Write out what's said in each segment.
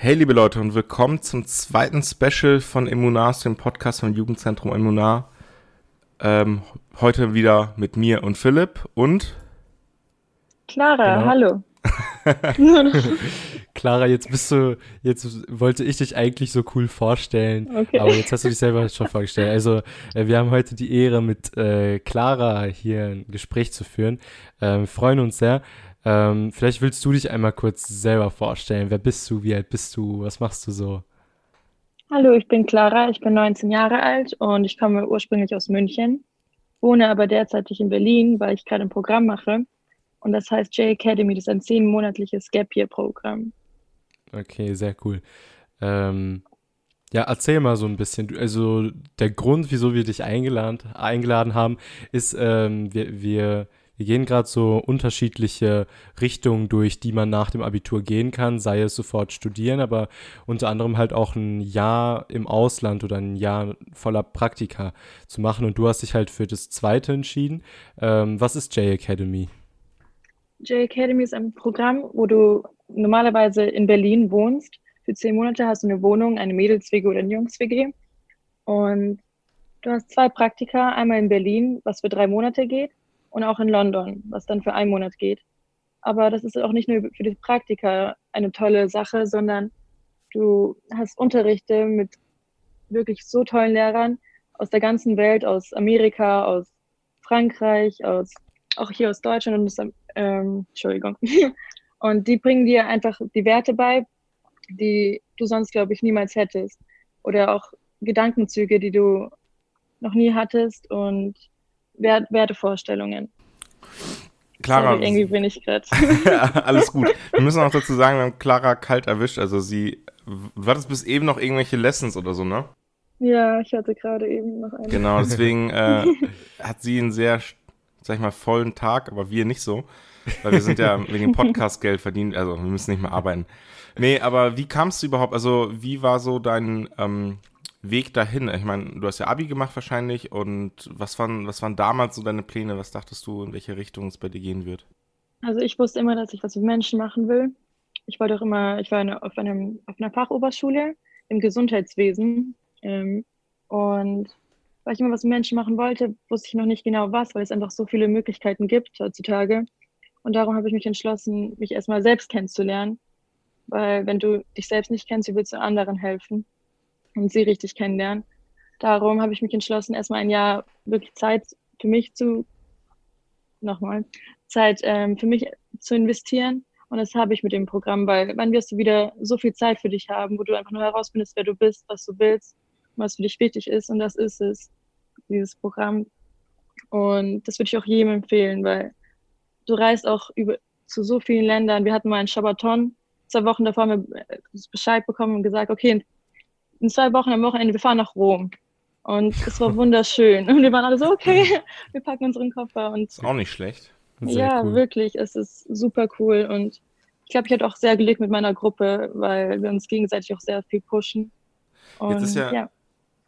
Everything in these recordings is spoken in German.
Hey liebe Leute und willkommen zum zweiten Special von Immunas, dem Podcast vom Jugendzentrum Immunar. Ähm, heute wieder mit mir und Philipp und Clara, Genau. hallo. Clara, jetzt bist du, jetzt wollte ich dich eigentlich so cool vorstellen, Okay. aber jetzt hast du dich selber schon vorgestellt. Also, äh, wir haben heute die Ehre, mit äh, Clara hier ein Gespräch zu führen. Ähm, freuen uns sehr. Ähm, vielleicht willst du dich einmal kurz selber vorstellen. Wer bist du? Wie alt bist du? Was machst du so? Hallo, ich bin Clara, ich bin 19 Jahre alt und ich komme ursprünglich aus München, wohne aber derzeitig in Berlin, weil ich gerade ein Programm mache. Und das heißt J Academy, das ist ein zehnmonatliches Gap Year Programm. Okay, sehr cool. Ähm, ja, erzähl mal so ein bisschen. Also der Grund, wieso wir dich eingeladen, eingeladen haben, ist, ähm, wir, wir, wir gehen gerade so unterschiedliche Richtungen durch, die man nach dem Abitur gehen kann, sei es sofort studieren, aber unter anderem halt auch ein Jahr im Ausland oder ein Jahr voller Praktika zu machen. Und du hast dich halt für das zweite entschieden. Ähm, was ist J Academy? J Academy ist ein Programm, wo du normalerweise in Berlin wohnst. Für zehn Monate hast du eine Wohnung, eine Mädels-WG oder eine Jungs-WG. Und du hast zwei Praktika, einmal in Berlin, was für drei Monate geht, und auch in London, was dann für einen Monat geht. Aber das ist auch nicht nur für die Praktika eine tolle Sache, sondern du hast Unterrichte mit wirklich so tollen Lehrern aus der ganzen Welt, aus Amerika, aus Frankreich, aus auch hier aus Deutschland und aus, ähm, Entschuldigung. Und die bringen dir einfach die Werte bei, die du sonst, glaube ich, niemals hättest. Oder auch Gedankenzüge, die du noch nie hattest und Wert Wertevorstellungen. Clara. Sorry, irgendwie bin ich gerade. Alles gut. Wir müssen auch dazu sagen, wir haben Clara kalt erwischt. Also sie, war das bis eben noch irgendwelche Lessons oder so, ne? ja, ich hatte gerade eben noch eine. Genau, deswegen äh, hat sie einen sehr, sag ich mal, vollen Tag, aber wir nicht so. Weil wir sind ja wegen dem Podcast Geld verdient, also wir müssen nicht mehr arbeiten. Nee, aber wie kamst du überhaupt, also wie war so dein ähm, Weg dahin? Ich meine, du hast ja Abi gemacht wahrscheinlich und was waren, was waren damals so deine Pläne? Was dachtest du, in welche Richtung es bei dir gehen wird? Also ich wusste immer, dass ich was mit Menschen machen will. Ich wollte auch immer, ich war eine, auf, einem, auf einer Fachoberschule im Gesundheitswesen. Ähm, und weil ich immer was mit Menschen machen wollte, wusste ich noch nicht genau was, weil es einfach so viele Möglichkeiten gibt heutzutage. Und darum habe ich mich entschlossen, mich erstmal selbst kennenzulernen. Weil wenn du dich selbst nicht kennst, wie willst du anderen helfen und sie richtig kennenlernen? Darum habe ich mich entschlossen, erstmal ein Jahr wirklich Zeit für mich zu, nochmal, Zeit ähm, für mich zu investieren. Und das habe ich mit dem Programm, weil wann wirst du wieder so viel Zeit für dich haben, wo du einfach nur herausfindest, wer du bist, was du willst, was für dich wichtig ist. Und das ist es, dieses Programm. Und das würde ich auch jedem empfehlen, weil du reist auch über, zu so vielen Ländern. Wir hatten mal einen Shabbaton. Zwei Wochen davor haben wir Bescheid bekommen und gesagt, okay, in, in zwei Wochen am Wochenende, wir fahren nach Rom. Und es war wunderschön. Und wir waren alle so, okay, wir packen unseren Koffer und Ist auch nicht schlecht. Sehr ja, cool. wirklich, es ist super cool und ich glaube, ich hatte auch sehr Glück mit meiner Gruppe, weil wir uns gegenseitig auch sehr viel pushen. Und Jetzt ist ja- ja,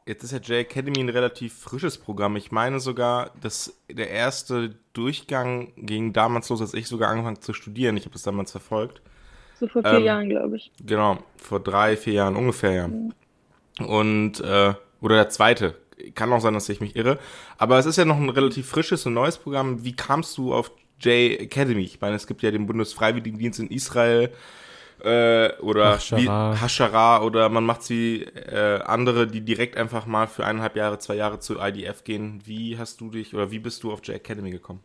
Jetzt ist ja J Academy ein relativ frisches Programm. Ich meine sogar, dass der erste Durchgang ging damals los, als ich sogar angefangen zu studieren. Ich habe das damals verfolgt. so vor vier ähm, Jahren, glaube ich. Genau, vor drei, vier Jahren ungefähr, ja. Und, äh, oder der zweite. Kann auch sein, dass ich mich irre. Aber es ist ja noch ein relativ frisches und neues Programm. Wie kamst du auf J Academy? Ich meine, es gibt ja den Bundesfreiwilligendienst in Israel äh, oder Hashara oder man macht wie äh, andere, die direkt einfach mal für eineinhalb Jahre, zwei Jahre zu IDF gehen. Wie hast du dich oder wie bist du auf J Academy gekommen?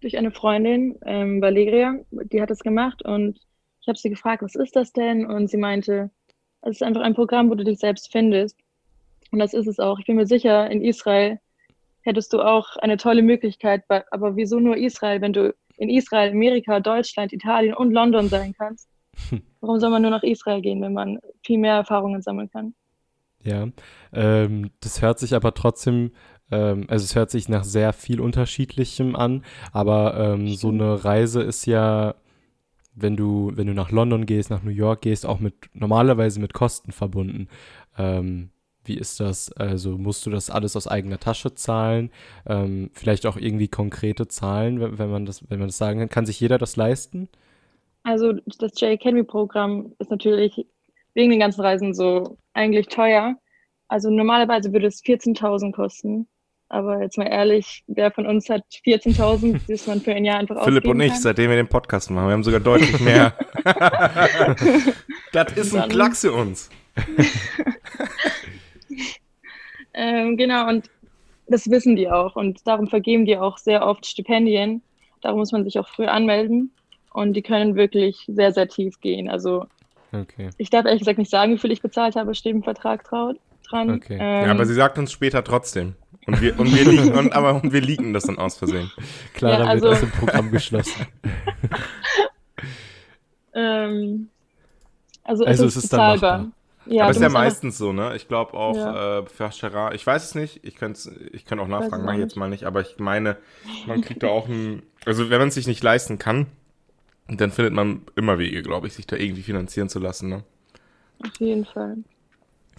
Durch eine Freundin, ähm, Valeria, die hat das gemacht und ich habe sie gefragt, was ist das denn? Und sie meinte, es ist einfach ein Programm, wo du dich selbst findest. Und das ist es auch. Ich bin mir sicher, in Israel hättest du auch eine tolle Möglichkeit, aber wieso nur Israel, wenn du in Israel, Amerika, Deutschland, Italien und London sein kannst? Warum soll man nur nach Israel gehen, wenn man viel mehr Erfahrungen sammeln kann? Ja, ähm, das hört sich aber trotzdem, ähm, also es hört sich nach sehr viel Unterschiedlichem an, aber ähm, so eine Reise ist ja, wenn du, wenn du nach London gehst, nach New York gehst, auch mit normalerweise mit Kosten verbunden. Ähm, wie ist das? Also musst du das alles aus eigener Tasche zahlen? Ähm, vielleicht auch irgendwie konkrete Zahlen, wenn, wenn man das, wenn man das sagen kann. Kann sich jeder das leisten? Also das J-Academy-Programm ist natürlich wegen den ganzen Reisen so eigentlich teuer. Also normalerweise würde es 14.000 kosten. Aber jetzt mal ehrlich, wer von uns hat 14.000, das man für ein Jahr einfach Philipp und ich, kann? seitdem wir den Podcast machen, wir haben sogar deutlich mehr. das ist ein Klacks für uns. Ähm, genau, und das wissen die auch. Und darum vergeben die auch sehr oft Stipendien. Darum muss man sich auch früh anmelden. Und die können wirklich sehr, sehr tief gehen. Also Okay. ich darf ehrlich gesagt nicht sagen, wie viel ich bezahlt habe, steht im Vertrag dran. Okay. Ähm, ja, aber sie sagt uns später trotzdem. Und wir, und wir liegen, und, aber und wir liegen das dann aus Versehen. Clara Ja, also- wird aus dem Programm geschlossen. ähm, also, Also es es ist ist dann machbar. Ja, aber ist ja meistens so, ne? Ich glaube auch Ja. äh, für ich weiß es nicht, ich könnte ich könnt auch nachfragen, mache ich jetzt mal nicht, aber ich meine, man kriegt da auch ein, also wenn man es sich nicht leisten kann, dann findet man immer Wege, glaube ich, sich da irgendwie finanzieren zu lassen, ne? Auf jeden Fall.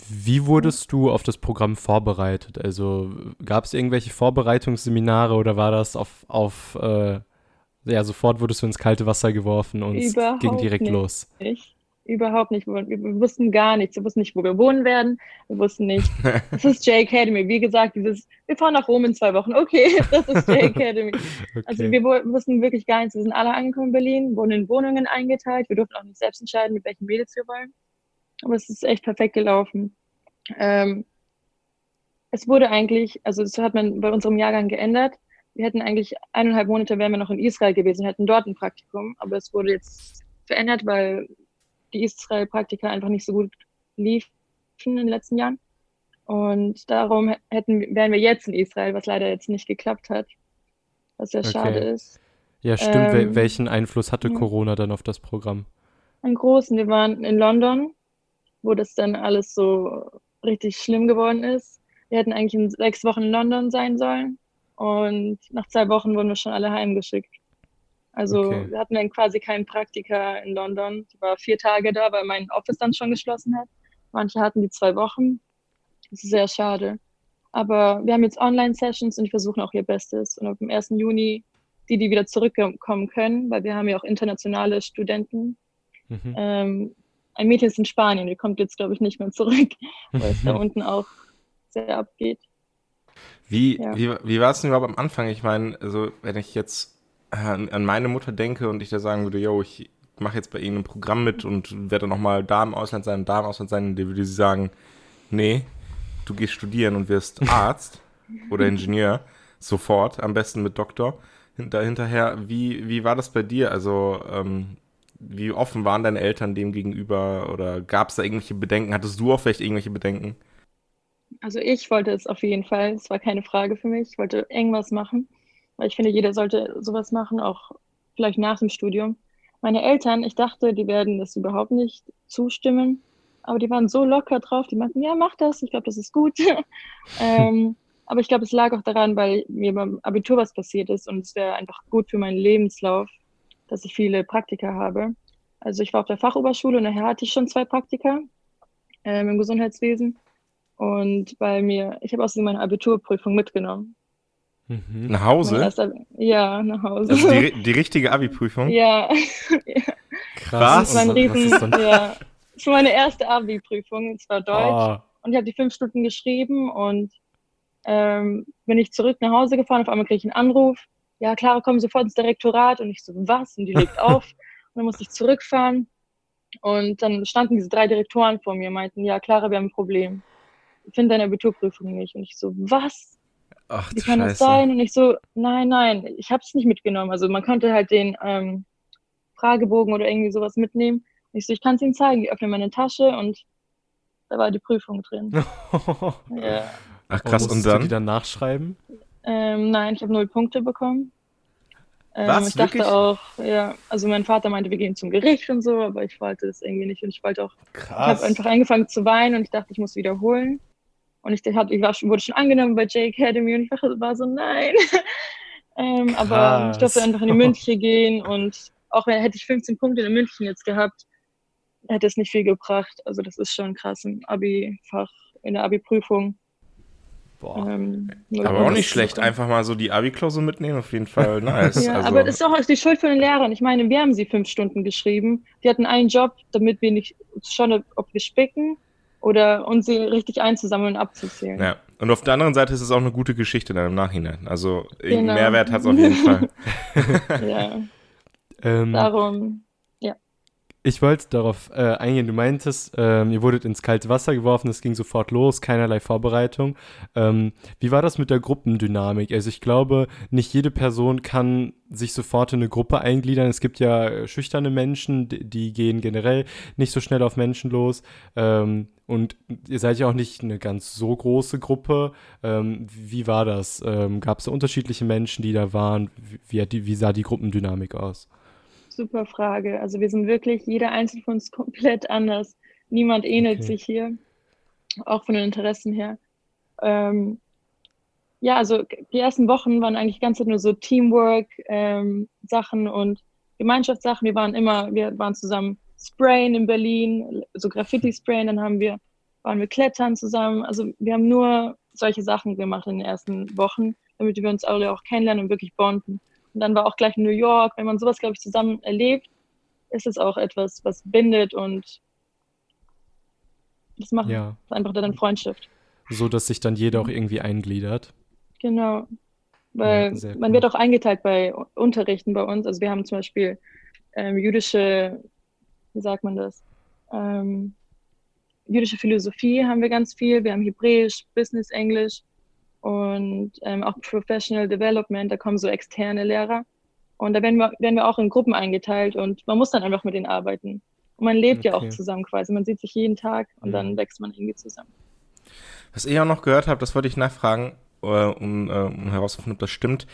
Wie wurdest du auf das Programm vorbereitet? Also gab es irgendwelche Vorbereitungsseminare oder war das auf, auf äh, ja, sofort wurdest du ins kalte Wasser geworfen und es ging direkt nicht. los? Ich überhaupt nicht. Wir, wir wussten gar nichts. Wir wussten nicht, wo wir wohnen werden. Wir wussten nicht. Das ist J Academy. Wie gesagt, dieses, wir fahren nach Rom in zwei Wochen. Okay, das ist J Academy. Also Okay. wir wo- wussten wirklich gar nichts. Wir sind alle angekommen in Berlin, wurden in Wohnungen eingeteilt. Wir durften auch nicht selbst entscheiden, mit welchen Mädels wir wollen. Aber es ist echt perfekt gelaufen. Ähm, es wurde eigentlich, also das hat man bei unserem Jahrgang geändert. Wir hätten eigentlich eineinhalb Monate wären wir noch in Israel gewesen, hätten dort ein Praktikum, aber es wurde jetzt verändert, weil die Israel-Praktika einfach nicht so gut liefen in den letzten Jahren. Und darum hätten, wären wir jetzt in Israel, was leider jetzt nicht geklappt hat, was sehr Okay. schade ist. Ja, stimmt. Ähm, welchen Einfluss hatte ja. Corona dann auf das Programm? Einen großen. Wir waren in London, wo das dann alles so richtig schlimm geworden ist. Wir hätten eigentlich in sechs Wochen in London sein sollen. Und nach zwei Wochen wurden wir schon alle heimgeschickt. Also Okay. wir hatten dann quasi keinen Praktika in London. Ich war vier Tage da, weil mein Office dann schon geschlossen hat. Manche hatten die zwei Wochen. Das ist sehr schade. Aber wir haben jetzt Online-Sessions und die versuchen auch ihr Bestes. Und auf dem 1. Juni, die, die wieder zurückkommen können, weil wir haben ja auch internationale Studenten, Mhm. ähm, ein Mädchen ist in Spanien, die kommt jetzt, glaube ich, nicht mehr zurück, weil es da unten auch sehr abgeht. Wie, Ja. wie, wie war es denn überhaupt am Anfang? Ich meine, also wenn ich jetzt an, an meine Mutter denke und ich da sagen würde, yo, ich mache jetzt bei Ihnen ein Programm mit und werde dann nochmal da im Ausland sein, da im Ausland sein, dann würde sie sagen, nee, du gehst studieren und wirst Arzt oder Ingenieur, sofort, am besten mit Doktor. Hinter, hinterher, wie, wie war das bei dir? Also, ähm, wie offen waren deine Eltern dem gegenüber oder gab es da irgendwelche Bedenken? Hattest du auch vielleicht irgendwelche Bedenken? Also ich wollte es auf jeden Fall, es war keine Frage für mich, ich wollte irgendwas machen, weil ich finde, jeder sollte sowas machen, auch vielleicht nach dem Studium. Meine Eltern, ich dachte, die werden das überhaupt nicht zustimmen, aber die waren so locker drauf, die meinten, ja, mach das, ich glaube, das ist gut. ähm, aber ich glaube, es lag auch daran, weil mir beim Abitur was passiert ist und es wäre einfach gut für meinen Lebenslauf, dass ich viele Praktika habe. Also ich war auf der Fachoberschule und nachher hatte ich schon zwei Praktika ähm, im Gesundheitswesen. Und bei mir, ich habe außerdem meine Abiturprüfung mitgenommen. Mhm. Nach Hause? erster, ja, nach Hause. Also die, die richtige Abi-Prüfung? ja, Krass. das Riesen, ist dann? ja. Das war meine erste Abi-Prüfung, es war Deutsch. Ah, Und ich habe die fünf Stunden geschrieben und ähm, bin ich zurück nach Hause gefahren. Auf einmal kriege ich einen Anruf. Ja, Clara, komm sofort ins Direktorat. Und ich so, was? Und die legt auf. Und dann musste ich zurückfahren. Und dann standen diese drei Direktoren vor mir und meinten, ja, Clara, wir haben ein Problem. Ich finde deine Abiturprüfung nicht. Und ich so, was? Ach, Wie kann das Scheiße. sein? Und ich so, nein, nein, ich habe es nicht mitgenommen. Also man konnte halt den ähm, Fragebogen oder irgendwie sowas mitnehmen. Und ich so, ich kann es Ihnen zeigen. Ich öffne meine Tasche und da war die Prüfung drin. ja. Ach krass, und musstest du die dann? dann nachschreiben? Ähm, nein, ich habe null Punkte bekommen. Ähm, Was? Ich dachte Wirklich? auch, ja, also mein Vater meinte, wir gehen zum Gericht und so, aber ich wollte das irgendwie nicht und ich wollte auch, ich habe einfach angefangen zu weinen und ich dachte, ich muss wiederholen. Und ich, hab, ich war, schon- wurde schon angenommen bei J Academy und ich war, so, nein. ähm, aber ich durfte Krass. einfach in die mündliche gehen und auch wenn hätte ich 15 Punkte in der mündlichen jetzt gehabt, hätte es nicht viel gebracht. Also das ist schon krass im Abi-Fach, in der Abi-Prüfung. Boah. Ähm, Aber auch nicht schlecht, einfach mal so die Abi-Klausur mitnehmen, auf jeden Fall nice. Ja, also, aber das ist auch die Schuld von den Lehrern. Ich meine, wir haben sie fünf Stunden geschrieben. Die hatten einen Job, damit wir nicht schauen, ob wir spicken oder uns sie richtig einzusammeln und abzuzählen. ja. Und auf der anderen Seite ist es auch eine gute Geschichte dann im Nachhinein. Also irgendeinen Genau. Mehrwert hat es auf jeden Fall. Ja, Ähm, darum. Ich wollte darauf äh, eingehen. Du meintest, ähm, ihr wurdet ins kalte Wasser geworfen, es ging sofort los, keinerlei Vorbereitung. Ähm, wie war das mit der Gruppendynamik? Also ich glaube, nicht jede Person kann sich sofort in eine Gruppe eingliedern. Es gibt ja äh, schüchterne Menschen, die, gehen generell nicht so schnell auf Menschen los. Ähm, und ihr seid ja auch nicht eine ganz so große Gruppe. Ähm, wie war das? Ähm, Gab es da unterschiedliche Menschen, die da waren? Wie, wie sah die Gruppendynamik aus? Super Frage. Also wir sind wirklich, jeder einzelne von uns komplett anders. Niemand ähnelt Okay. sich hier, auch von den Interessen her. Ähm, ja, also die ersten Wochen waren eigentlich ganz nur so Teamwork-Sachen und Gemeinschaftssachen. Wir waren immer, wir waren zusammen sprayen in Berlin, so Graffiti sprayen, dann haben wir, waren wir klettern zusammen. Also wir haben nur solche Sachen gemacht in den ersten Wochen, damit wir uns alle auch kennenlernen und wirklich bonden. Und dann war auch gleich New York. Wenn man sowas, glaube ich, zusammen erlebt, ist es auch etwas, was bindet und das macht Ja. einfach dann Freundschaft. So dass sich dann jeder auch irgendwie eingliedert. Genau. Weil Ja, man cool. wird auch eingeteilt bei Unterrichten bei uns. Also wir haben zum Beispiel ähm, jüdische, wie sagt man das? Ähm, jüdische Philosophie haben wir ganz viel. Wir haben Hebräisch, Business Englisch und ähm, auch Professional Development. Da kommen so externe Lehrer. Und da werden wir, werden wir auch in Gruppen eingeteilt und man muss dann einfach mit denen arbeiten. Und man lebt ja auch Okay. zusammen quasi. Man sieht sich jeden Tag und Mhm. dann wächst man irgendwie zusammen. Was ich auch noch gehört habe, das wollte ich nachfragen, äh, um, äh, um herauszufinden, ob das stimmt.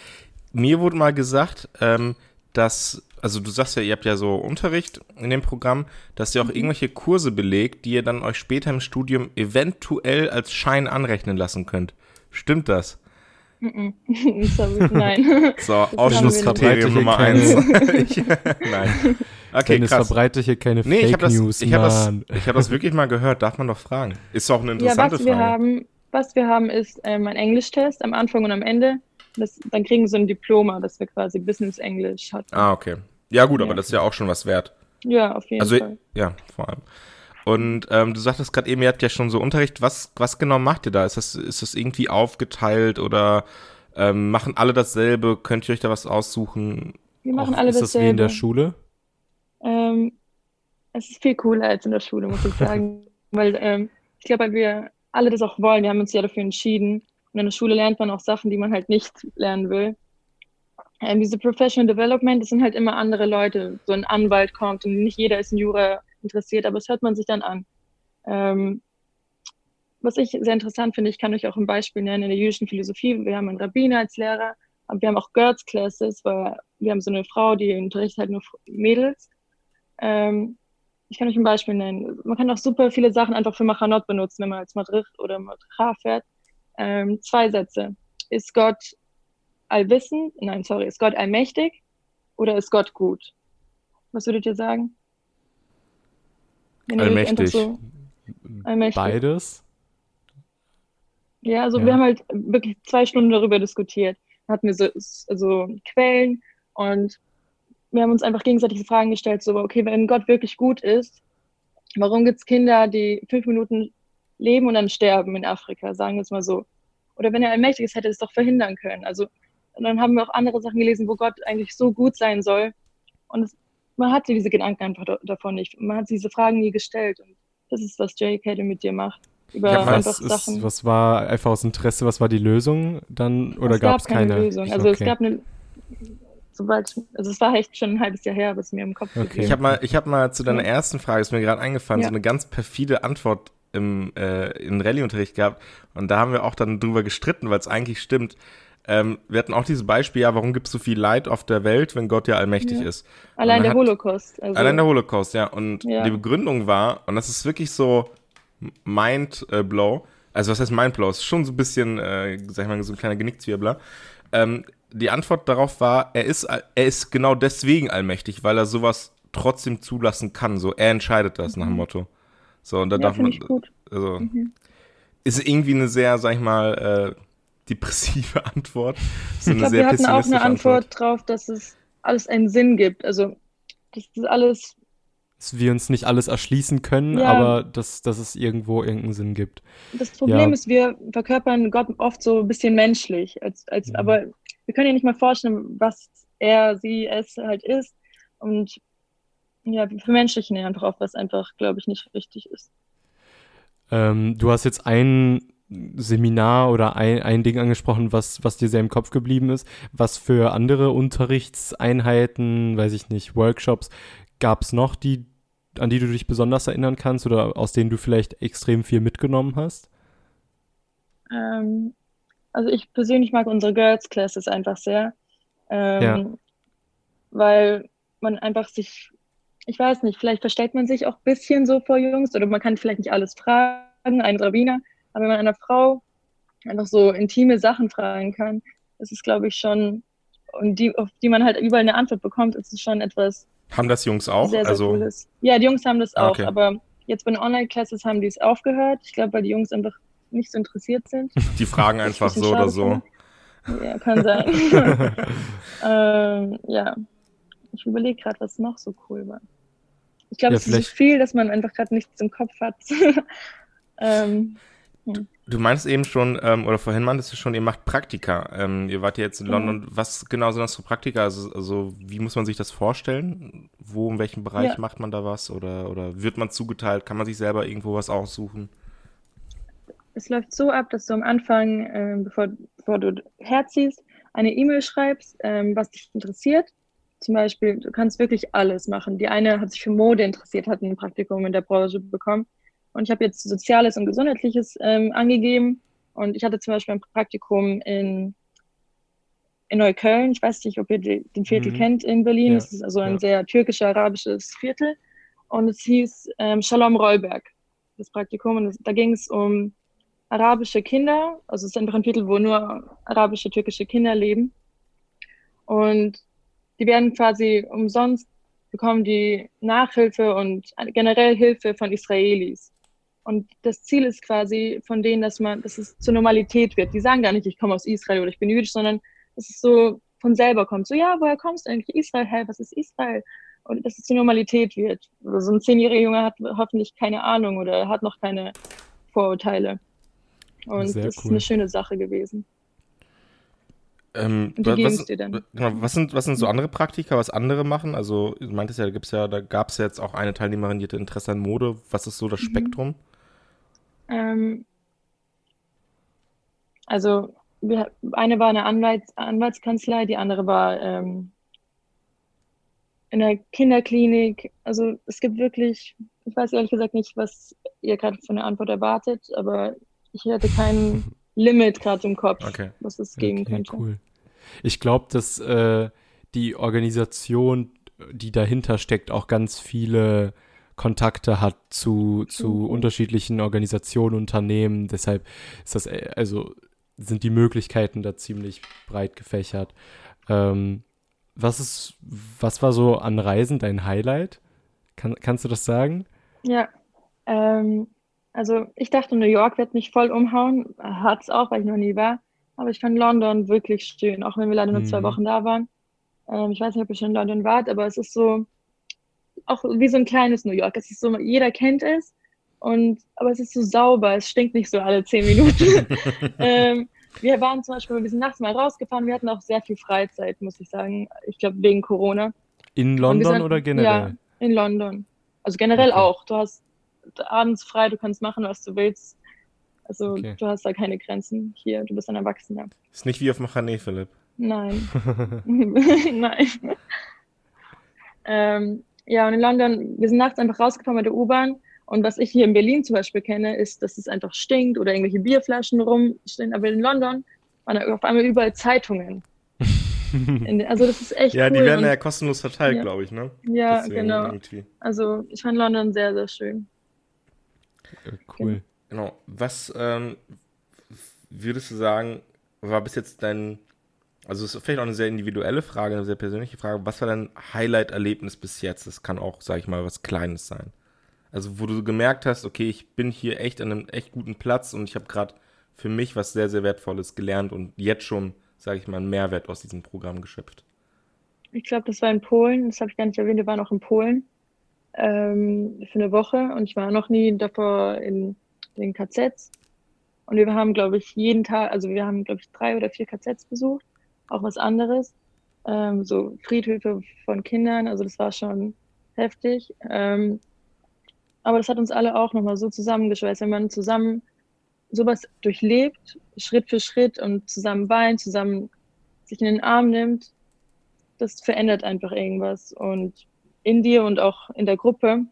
Mir wurde mal gesagt, ähm, dass, also du sagst ja, ihr habt ja so Unterricht in dem Programm, dass ihr auch irgendwelche Kurse belegt, die ihr dann euch später im Studium eventuell als Schein anrechnen lassen könnt. Stimmt das? Nein. So, wir Ausschlusskriterium nicht. Nummer eins. Ich- Nein. Okay, Dennis krass. verbreite hier keine Nee, ich Fake habe das, News, ich hab das, ich hab das wirklich mal gehört. Darf man doch fragen. Ist doch eine Ja, interessante was wir Frage. haben, was wir haben, ist ähm, ein Englischtest am Anfang und am Ende. Das, dann kriegen wir so ein Diploma, dass wir quasi Business Englisch hatten. Ah, okay. Ja, gut, aber Ja. das ist ja auch schon was wert. Ja, auf jeden Also, Fall. ja, vor allem. Und ähm, du sagtest gerade eben, ihr habt ja schon so Unterricht. Was, was genau macht ihr da? Ist das, ist das irgendwie aufgeteilt oder ähm, machen alle dasselbe? Könnt ihr euch da was aussuchen? Wir machen Auch, alle ist das wie in der dasselbe. Schule? Ähm, es ist viel cooler als in der Schule, muss ich sagen. weil ähm, ich glaube, weil wir alle das auch wollen. Wir haben uns ja dafür entschieden. Und in der Schule lernt man auch Sachen, die man halt nicht lernen will. Ähm, diese Professional Development, das sind halt immer andere Leute. So ein Anwalt kommt und nicht jeder ist in Jura interessiert, aber das hört man sich dann an. Ähm, was ich sehr interessant finde, ich kann euch auch ein Beispiel nennen in der jüdischen Philosophie. Wir haben einen Rabbiner als Lehrer, aber wir haben auch Girls Classes, weil wir haben so eine Frau, die unterrichtet halt nur Mädels. Ähm, ich kann euch ein Beispiel nennen. Man kann auch super viele Sachen einfach für Machanot benutzen, wenn man als Madrid oder Madra fährt. Ähm, zwei Sätze. Ist Gott allwissend? Nein, sorry. Ist Gott allmächtig oder ist Gott gut? Was würdet ihr sagen? Wirklich einfach Allmächtig. allmächtig. Beides? Ja, also Ja. wir haben halt wirklich zwei Stunden darüber diskutiert. Dann hatten wir so also Quellen und wir haben uns einfach gegenseitig Fragen gestellt, so, okay, wenn Gott wirklich gut ist, warum gibt es Kinder, die fünf Minuten leben und dann sterben in Afrika, sagen wir es mal so. Oder wenn er allmächtig ist, hätte er es doch verhindern können. Also und dann haben wir auch andere Sachen gelesen, wo Gott eigentlich so gut sein soll. Und es, man hatte diese Gedanken einfach da- davon nicht. Man hat diese Fragen nie gestellt. Und das ist, was Jay Caddy mit dir macht. Über Ja, einfach Was, ist, Sachen. was war einfach aus Interesse, was war die Lösung dann? Oder es gab es keine, keine? Lösung. Also es Okay. gab eine, sobald, also es war echt schon ein halbes Jahr her, was mir im Kopf Okay. Ich habe mal, ich hab mal zu deiner Ja. ersten Frage, ist mir gerade eingefallen, Ja. so eine ganz perfide Antwort im, äh, in Rallye-Unterricht gehabt. Und da haben wir auch dann drüber gestritten, weil es eigentlich stimmt. Ähm, wir hatten auch dieses Beispiel, ja, warum gibt es so viel Leid auf der Welt, wenn Gott ja allmächtig Ja. ist? Allein der hat- Holocaust. Also, Allein der Holocaust, ja. Und Ja. die Begründung war, und das ist wirklich so Mind-Blow, also was heißt Mind-Blow? Es ist schon so ein bisschen, äh, sag ich mal, so ein kleiner Genickzwirbler. Ähm, die Antwort darauf war, er ist, er ist genau deswegen allmächtig, weil er sowas trotzdem zulassen kann. So, er entscheidet das nach dem Motto. So, und da ja, darf man, also, Mhm. ist irgendwie eine sehr, sag ich mal, äh, depressive Antwort. So ich glaube, wir hatten auch eine Antwort, Antwort drauf, dass es alles einen Sinn gibt. Also, das ist alles. Dass wir uns nicht alles erschließen können, ja. aber dass, dass es irgendwo irgendeinen Sinn gibt. Das Problem ja. ist, wir verkörpern Gott oft so ein bisschen menschlich. Als, als, mhm. Aber wir können ja nicht mal vorstellen, was er, sie, es halt ist. Und ja, wir vermenschlichen einfach oft, was einfach, glaube ich, nicht richtig ist. Ähm, du hast jetzt ein Seminar oder ein, ein Ding angesprochen, was, was dir sehr im Kopf geblieben ist. Was für andere Unterrichtseinheiten, weiß ich nicht, Workshops gab es noch, die, an die du dich besonders erinnern kannst oder aus denen du vielleicht extrem viel mitgenommen hast? Ähm, also ich persönlich mag unsere Girls Classes einfach sehr, ähm, ja. weil man einfach sich ich weiß nicht, vielleicht verstellt man sich auch ein bisschen so vor Jungs oder man kann vielleicht nicht alles fragen, ein Rabbiner, aber wenn man einer Frau einfach so intime Sachen fragen kann, das ist, glaube ich, schon, und die, auf die man halt überall eine Antwort bekommt, ist es schon etwas. Haben das Jungs auch? Sehr, sehr also... Cooles. Ja, die Jungs haben das auch, okay. aber jetzt bei den Online-Classes haben die es aufgehört. Ich glaube, weil die Jungs einfach nicht so interessiert sind. Die fragen einfach so oder so. Ja, kann sein. ähm, ja, ich überlege gerade, was noch so cool war. Ich glaube, ja, es ist so viel, dass man einfach gerade nichts im Kopf hat. ähm, Du meinst eben schon, ähm, oder vorhin meintest du schon, ihr macht Praktika. Ähm, ihr wart ja jetzt in London. Mhm. Was genau sind das für Praktika? Also, also, wie muss man sich das vorstellen? Wo, in welchem Bereich ja. macht man da was? Oder, oder wird man zugeteilt? Kann man sich selber irgendwo was aussuchen? Es läuft so ab, dass du am Anfang, äh, bevor, bevor du herziehst, eine E-Mail schreibst, ähm, was dich interessiert zum Beispiel, du kannst wirklich alles machen. Die eine hat sich für Mode interessiert, hat ein Praktikum in der Branche bekommen. Und ich habe jetzt Soziales und Gesundheitliches ähm, angegeben. Und ich hatte zum Beispiel ein Praktikum in, in Neukölln. Ich weiß nicht, ob ihr den Viertel mhm. kennt in Berlin. Ja. Es ist also ein ja. sehr türkisch-arabisches Viertel. Und es hieß ähm, Shalom Rollberg, das Praktikum. Und es, da ging es um arabische Kinder. Also es ist einfach ein Viertel, wo nur arabische, türkische Kinder leben. Und die werden quasi umsonst bekommen die Nachhilfe und generell Hilfe von Israelis. Und das Ziel ist quasi von denen, dass man, dass es zur Normalität wird. Die sagen gar nicht, ich komme aus Israel oder ich bin jüdisch, sondern dass es so von selber kommt. So, ja, woher kommst du eigentlich? Israel, hey, was ist Israel? Und dass es zur Normalität wird. Also so ein zehnjähriger Junge hat hoffentlich keine Ahnung oder hat noch keine Vorurteile. Und Sehr das cool. ist eine schöne Sache gewesen. Ähm, was, genau, was, sind, was sind so andere Praktika, was andere machen? Also, du meintest ja, da gibt's ja, da gab es ja jetzt auch eine Teilnehmerin, die hatte Interesse an Mode. Was ist so das mhm. Spektrum? Ähm, also, wir, eine war eine Anwalts, Anwaltskanzlei, die andere war ähm, in der Kinderklinik. Also, es gibt wirklich, ich weiß ehrlich gesagt nicht, was ihr gerade von der Antwort erwartet, aber ich hätte keinen Limit gerade im Kopf, okay. was es geben okay, könnte. Cool. Ich glaube, dass äh, die Organisation, die dahinter steckt, auch ganz viele Kontakte hat zu, zu mhm. unterschiedlichen Organisationen, Unternehmen. Deshalb ist das, äh, also sind die Möglichkeiten da ziemlich breit gefächert. Ähm, was ist, was war so an Reisen dein Highlight? Kann, kannst du das sagen? Ja, ähm, also ich dachte, New York wird mich voll umhauen. Hat es auch, weil ich noch nie war. Aber ich fand London wirklich schön, auch wenn wir leider nur mhm. zwei Wochen da waren. Ähm, ich weiß nicht, ob ihr schon in London wart, aber es ist so, auch wie so ein kleines New York. Es ist so, jeder kennt es. Und, aber es ist so sauber, es stinkt nicht so alle zehn Minuten. ähm, wir waren zum Beispiel, wir sind nachts mal rausgefahren, wir hatten auch sehr viel Freizeit, muss ich sagen. Ich glaube, wegen Corona. In London sind, oder generell? Ja, in London. Also generell okay. auch. Du hast abends frei, du kannst machen, was du willst. Also okay. du hast da keine Grenzen hier, du bist ein Erwachsener. Ist nicht wie auf Machane, Philipp. Nein. Nein. ähm, ja, und in London, wir sind nachts einfach rausgefahren mit der U-Bahn. Und was ich hier in Berlin zum Beispiel kenne, ist, dass es einfach stinkt oder irgendwelche Bierflaschen rumstehen. Aber in London waren auf einmal überall Zeitungen. In, also das ist echt Ja, cool. die werden ja kostenlos verteilt, ja. glaube ich, ne? Ja, Deswegen genau. Irgendwie. Also ich fand London sehr, sehr schön. Cool. Genau. Was ähm, würdest du sagen, war bis jetzt dein, also es ist vielleicht auch eine sehr individuelle Frage, eine sehr persönliche Frage, was war dein Highlight-Erlebnis bis jetzt? Das kann auch, sag ich mal, was Kleines sein. Also wo du gemerkt hast, okay, ich bin hier echt an einem echt guten Platz und ich habe gerade für mich was sehr, sehr Wertvolles gelernt und jetzt schon, sage ich mal, einen Mehrwert aus diesem Programm geschöpft. Ich glaube, das war in Polen, das habe ich gar nicht erwähnt, wir waren auch in Polen ähm, für eine Woche und ich war noch nie davor in den KZs. Und wir haben, glaube ich, jeden Tag, also wir haben, glaube ich, drei oder vier KZs besucht, auch was anderes, ähm, so Friedhöfe von Kindern, also das war schon heftig. Ähm, aber das hat uns alle auch nochmal so zusammengeschweißt, wenn man zusammen sowas durchlebt, Schritt für Schritt und zusammen weint, zusammen sich in den Arm nimmt, das verändert einfach irgendwas und in dir und auch in der Gruppe,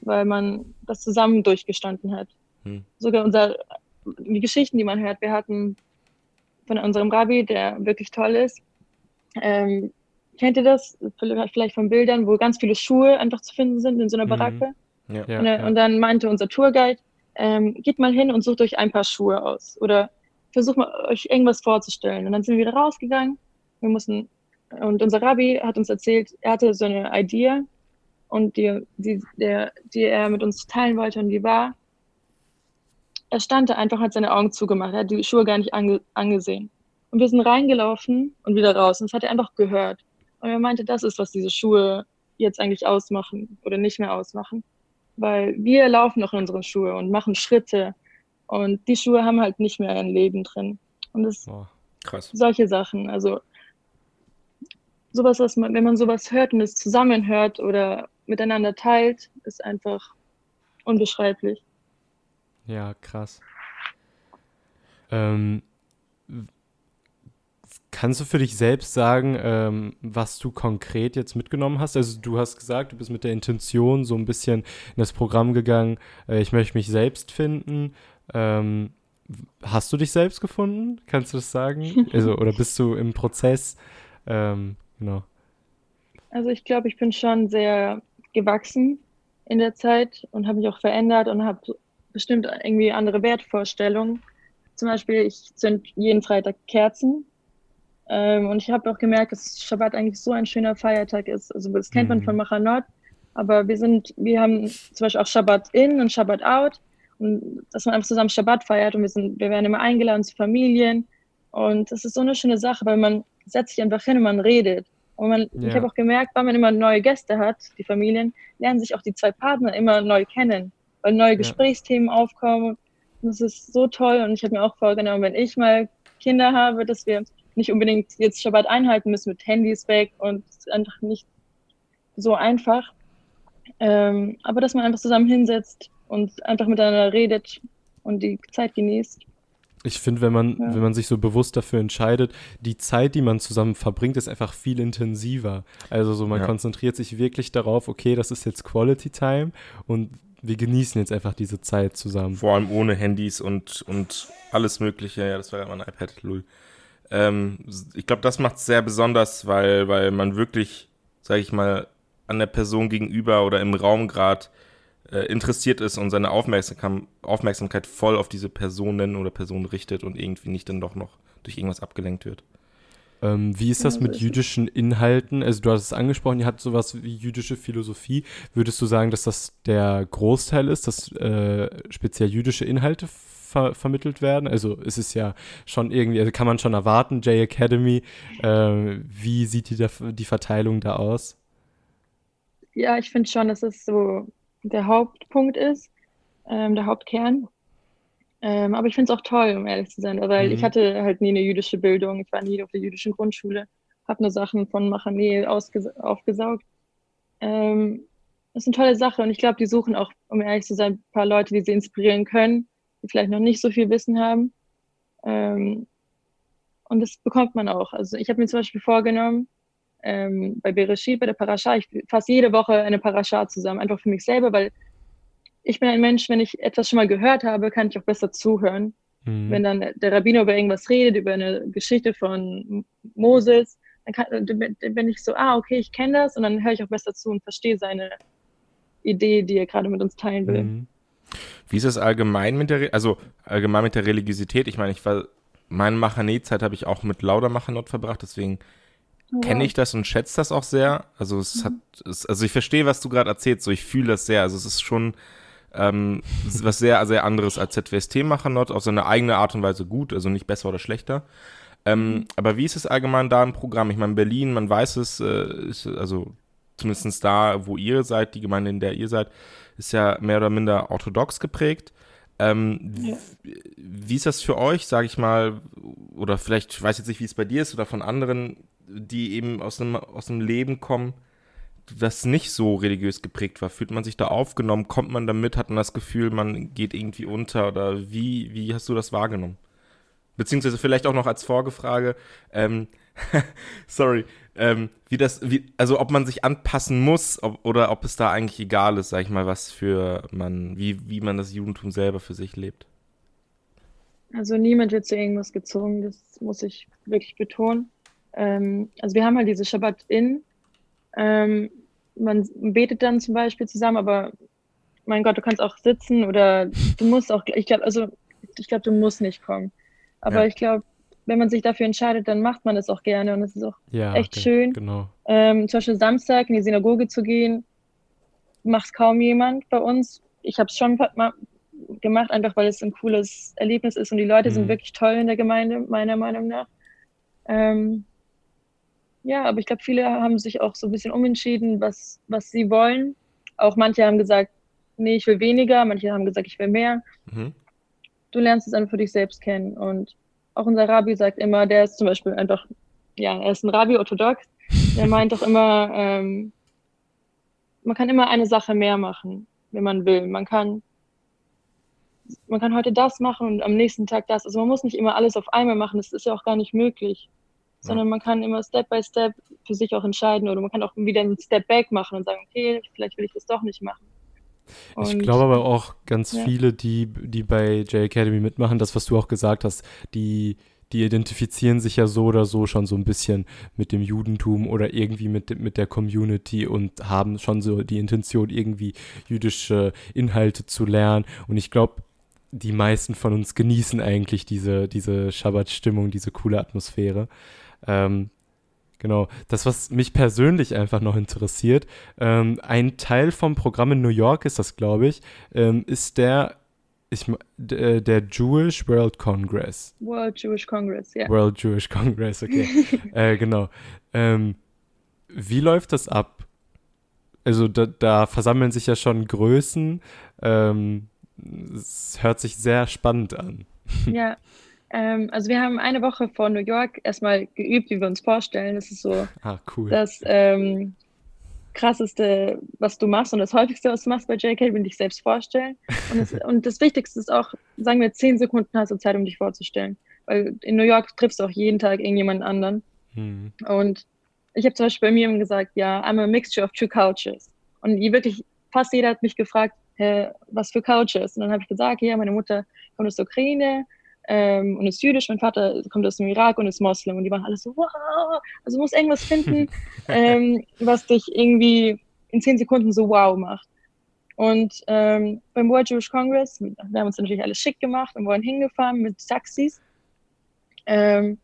weil man das zusammen durchgestanden hat. Hm. Sogar die Geschichten, die man hört, wir hatten von unserem Rabbi, der wirklich toll ist. Ähm, kennt ihr das? Vielleicht von Bildern, wo ganz viele Schuhe einfach zu finden sind in so einer mhm. Baracke. Ja. Und, ja. und, dann meinte unser Tourguide, ähm, geht mal hin und sucht euch ein paar Schuhe aus oder versucht mal euch irgendwas vorzustellen. Und dann sind wir wieder rausgegangen. Wir mussten, und unser Rabbi hat uns erzählt, er hatte so eine Idee und die, die, der, die er mit uns teilen wollte und die war, er stand da einfach, hat seine Augen zugemacht, er hat die Schuhe gar nicht ange, angesehen. Und wir sind reingelaufen und wieder raus. Und das hat er einfach gehört. Und er meinte, das ist, was diese Schuhe jetzt eigentlich ausmachen oder nicht mehr ausmachen weil wir laufen noch in unseren Schuhe und machen Schritte und die Schuhe haben halt nicht mehr ein Leben drin. Und das oh, krass. solche Sachen, also sowas, was man, wenn man sowas hört und es zusammenhört oder miteinander teilt, ist einfach unbeschreiblich. Ja, krass. Ähm, Kannst du für dich selbst sagen, ähm, was du konkret jetzt mitgenommen hast? Also du hast gesagt, du bist mit der Intention so ein bisschen in das Programm gegangen, äh, ich möchte mich selbst finden. Ähm, hast du dich selbst gefunden? Kannst du das sagen? Also, oder bist du im Prozess? Ähm, genau. Also ich glaube, ich bin schon sehr gewachsen in der Zeit und habe mich auch verändert und habe bestimmt irgendwie andere Wertvorstellungen. Zum Beispiel, ich zünd jeden Freitag Kerzen ähm, und ich habe auch gemerkt, dass Shabbat eigentlich so ein schöner Feiertag ist. Also das kennt man mhm. von Machanot, aber wir sind, wir haben zum Beispiel auch Shabbat in und Shabbat out und dass man einfach zusammen Shabbat feiert und wir sind, wir werden immer eingeladen zu Familien und das ist so eine schöne Sache, weil man setzt sich einfach hin und man redet. Und man, ja. ich habe auch gemerkt, weil man immer neue Gäste hat, die Familien, lernen sich auch die zwei Partner immer neu kennen, weil neue Gesprächsthemen ja. aufkommen. Und das ist so toll. Und ich habe mir auch vorgenommen, wenn ich mal Kinder habe, dass wir nicht unbedingt jetzt Shabbat einhalten müssen mit Handys weg und einfach nicht so einfach. Ähm, aber dass man einfach zusammen hinsetzt und einfach miteinander redet und die Zeit genießt. Ich finde, wenn man, ja. wenn man sich so bewusst dafür entscheidet, die Zeit, die man zusammen verbringt, ist einfach viel intensiver. Also so, man ja. konzentriert sich wirklich darauf, okay, das ist jetzt Quality Time und wir genießen jetzt einfach diese Zeit zusammen. Vor allem ohne Handys und, und alles Mögliche. Ja, das war ja mein iPad, Lul. Ähm, ich glaube, das macht es sehr besonders, weil, weil man wirklich, sage ich mal, an der Person gegenüber oder im Raum gerade äh, interessiert ist und seine Aufmerksam Aufmerksamkeit voll auf diese Personen oder Person richtet und irgendwie nicht dann doch noch durch irgendwas abgelenkt wird. Ähm, wie ist das mit jüdischen Inhalten? Also du hast es angesprochen, ihr habt sowas wie jüdische Philosophie. Würdest du sagen, dass das der Großteil ist, dass äh, speziell jüdische Inhalte ver vermittelt werden. Also ist es ja schon irgendwie, also kann man schon erwarten, J Academy. Äh, wie sieht die, die Verteilung da aus? Ja, ich finde schon, dass es so der Hauptpunkt ist, ähm, der Hauptkern. Ähm, aber ich finde es auch toll, um ehrlich zu sein, weil mhm. ich hatte halt nie eine jüdische Bildung. Ich war nie auf der jüdischen Grundschule, habe nur Sachen von Machaneh aufgesaugt. Ähm, das ist eine tolle Sache und ich glaube, die suchen auch, um ehrlich zu sein, ein paar Leute, die sie inspirieren können die vielleicht noch nicht so viel Wissen haben. Ähm, und das bekommt man auch. Also ich habe mir zum Beispiel vorgenommen, ähm, bei Bereshit, bei der Parascha, ich fasse jede Woche eine Parascha zusammen, einfach für mich selber, weil ich bin ein Mensch, wenn ich etwas schon mal gehört habe, kann ich auch besser zuhören. Mhm. Wenn dann der Rabbiner über irgendwas redet, über eine Geschichte von Moses, dann, kann, dann bin ich so, ah, okay, ich kenne das und dann höre ich auch besser zu und verstehe seine Idee, die er gerade mit uns teilen will. Mhm. Wie ist es allgemein mit der, also allgemein mit der Religiosität? Ich meine, ich war, meine Machaneh-Zeit habe ich auch mit lauter Machanot verbracht, deswegen Oh, kenne wow. ich das und schätze das auch sehr. Also es hat, es, also ich verstehe, was du gerade erzählst, so ich fühle das sehr. Also es ist schon ähm, was sehr, sehr anderes als ZWST machen dort, auf seine eigene Art und Weise gut, also nicht besser oder schlechter. Ähm, aber wie ist es allgemein da im Programm? Ich meine, Berlin, man weiß es, äh, ist, also zumindest da, wo ihr seid, die Gemeinde, in der ihr seid, ist ja mehr oder minder orthodox geprägt. Ähm, Ja. Wie ist das für euch, sage ich mal, oder vielleicht, ich weiß jetzt nicht, wie es bei dir ist, oder von anderen, die eben aus einem, aus einem Leben kommen, das nicht so religiös geprägt war? Fühlt man sich da aufgenommen? Kommt man damit? Hat man das Gefühl, man geht irgendwie unter? Oder wie, wie hast du das wahrgenommen? Beziehungsweise vielleicht auch noch als Folgefrage, ähm, sorry, ähm, wie das, wie, also ob man sich anpassen muss ob, oder ob es da eigentlich egal ist, sag ich mal, was für man, wie, wie man das Judentum selber für sich lebt. Also niemand wird zu irgendwas gezwungen, das muss ich wirklich betonen. Ähm, also wir haben halt diese Shabbat in. Ähm, man betet dann zum Beispiel zusammen, aber mein Gott, du kannst auch sitzen oder du musst auch, ich glaube, also ich glaube, du musst nicht kommen. Aber Ja. ich glaube, wenn man sich dafür entscheidet, dann macht man es auch gerne und es ist auch Ja, echt ge- schön. Genau. Ähm, zum Beispiel Samstag in die Synagoge zu gehen, macht kaum jemand bei uns. Ich habe es schon mal gemacht, einfach weil es ein cooles Erlebnis ist und die Leute sind Mhm. wirklich toll in der Gemeinde, meiner Meinung nach. Ähm, ja, aber ich glaube, viele haben sich auch so ein bisschen umentschieden, was, was sie wollen. Auch manche haben gesagt, nee, ich will weniger, manche haben gesagt, ich will mehr. Mhm. Du lernst es einfach für dich selbst kennen. Und auch unser Rabbi sagt immer, der ist zum Beispiel einfach, ja, er ist ein Rabbi orthodox, der meint doch immer, ähm, man kann immer eine Sache mehr machen, wenn man will. Man kann, man kann heute das machen und am nächsten Tag das. Also man muss nicht immer alles auf einmal machen, das ist ja auch gar nicht möglich. Sondern man kann immer Step by Step für sich auch entscheiden oder man kann auch wieder einen Step back machen und sagen, okay, vielleicht will ich das doch nicht machen. Ich Und- glaube aber auch ganz Ja. viele, die, die bei J Academy mitmachen, das, was du auch gesagt hast, die, die identifizieren sich ja so oder so schon so ein bisschen mit dem Judentum oder irgendwie mit, mit der Community und haben schon so die Intention, irgendwie jüdische Inhalte zu lernen. Und ich glaube, die meisten von uns genießen eigentlich diese, diese Schabbat-Stimmung, diese coole Atmosphäre. Ähm, Genau, das, was mich persönlich einfach noch interessiert, ähm, ein Teil vom Programm in New York ist das, glaube ich, ähm, ist der, ich, äh, der Jewish World Congress. World Jewish Congress, ja. World Jewish Congress, okay. äh, genau. Ähm, wie läuft das ab? Also da, da versammeln sich ja schon Größen. Ähm, es hört sich sehr spannend an. Ja, ähm, also wir haben eine Woche vor New York erstmal geübt, wie wir uns vorstellen. Das ist so Ah, cool. das ähm, krasseste, was du machst und das häufigste, was du machst bei JK, will dich selbst vorstellen. Und das, und das Wichtigste ist auch, sagen wir, zehn Sekunden hast du Zeit, um dich vorzustellen. Weil in New York triffst du auch jeden Tag irgendjemanden anderen. Hm. Und ich habe zum Beispiel bei mir gesagt, ja, I'm a mixture of two cultures. Und wirklich, fast jeder hat mich gefragt, was für Cultures? Und dann habe ich gesagt, ja, meine Mutter kommt aus der Ukraine ähm, und ist jüdisch, mein Vater kommt aus dem Irak und ist Moslem. Und die waren alle so, wow, also du musst irgendwas finden, ähm, was dich irgendwie in zehn Sekunden so wow macht. Und ähm, beim World Jewish Congress, wir haben uns natürlich alles schick gemacht und wurden hingefahren mit Taxis. Ähm,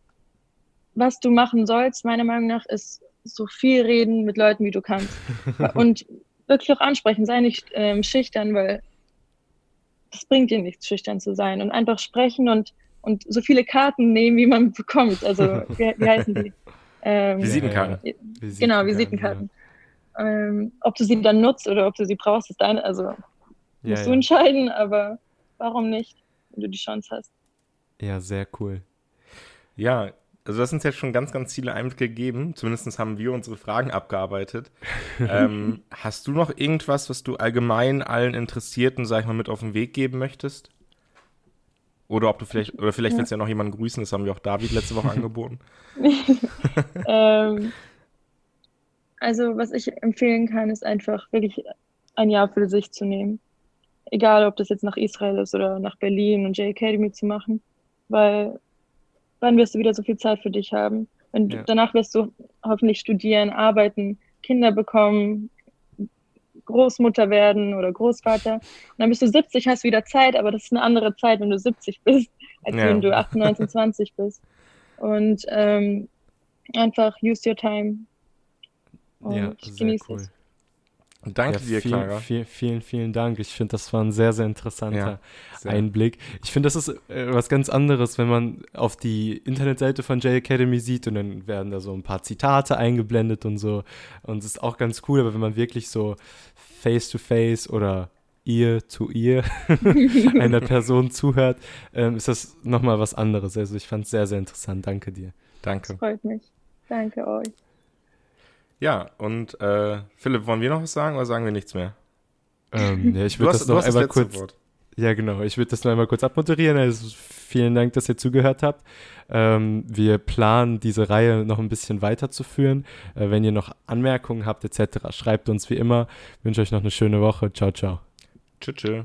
was du machen sollst, meiner Meinung nach, ist so viel reden mit Leuten, wie du kannst. Und wirklich auch ansprechen, sei nicht ähm, schüchtern, weil das bringt dir nichts, schüchtern zu sein. Und einfach sprechen und, und so viele Karten nehmen, wie man bekommt. Also, wie, wie heißen die? Ähm, Visitenkarten. Genau, Visitenkarten. Ähm, ob du sie dann nutzt oder ob du sie brauchst, ist deine, also Ja, musst ja, du ja. entscheiden, aber warum nicht, wenn du die Chance hast. ja, sehr cool. Ja, also das uns jetzt schon ganz, ganz viele Einblicke gegeben. Zumindest haben wir unsere Fragen abgearbeitet. ähm, hast du noch irgendwas, was du allgemein allen Interessierten, sag ich mal, mit auf den Weg geben möchtest? Oder ob du vielleicht, oder vielleicht Ja. willst du ja noch jemanden grüßen, das haben wir auch David letzte Woche angeboten. ähm, also, was ich empfehlen kann, ist einfach wirklich ein Jahr für sich zu nehmen. Egal, ob das jetzt nach Israel ist oder nach Berlin und J Academy zu machen, weil dann wirst du wieder so viel Zeit für dich haben. Du, Ja. Danach wirst du hoffentlich studieren, arbeiten, Kinder bekommen, Großmutter werden oder Großvater. Und dann bist du 70, hast wieder Zeit, aber das ist eine andere Zeit, wenn du 70 bist, als Ja. wenn du 18, 19, 20 bist. Und ähm, einfach use your time. Und Ja, genieße cool. es. Danke Ja, dir, vielen, Clara. Vielen, vielen, vielen Dank. Ich finde, das war ein sehr, sehr interessanter Ja, sehr. Einblick. Ich finde, das ist äh, was ganz anderes, wenn man auf die Internetseite von J Academy sieht und dann werden da so ein paar Zitate eingeblendet und so. Und es ist auch ganz cool, aber wenn man wirklich so face to face oder ear to ear einer Person zuhört, ähm, ist das nochmal was anderes. Also ich fand es sehr, sehr interessant. Danke dir. Danke. Freut mich. Danke euch. Ja, und äh, Philipp, wollen wir noch was sagen oder sagen wir nichts mehr? Ähm, ja, ich würde das noch das einmal kurz. Wort. Ja, genau. Ich würde das noch einmal kurz abmoderieren. Also vielen Dank, dass ihr zugehört habt. Ähm, wir planen, diese Reihe noch ein bisschen weiterzuführen. Äh, wenn ihr noch Anmerkungen habt etc., schreibt uns wie immer. Ich wünsche euch noch eine schöne Woche. Ciao, ciao. Tschüss. tschüss.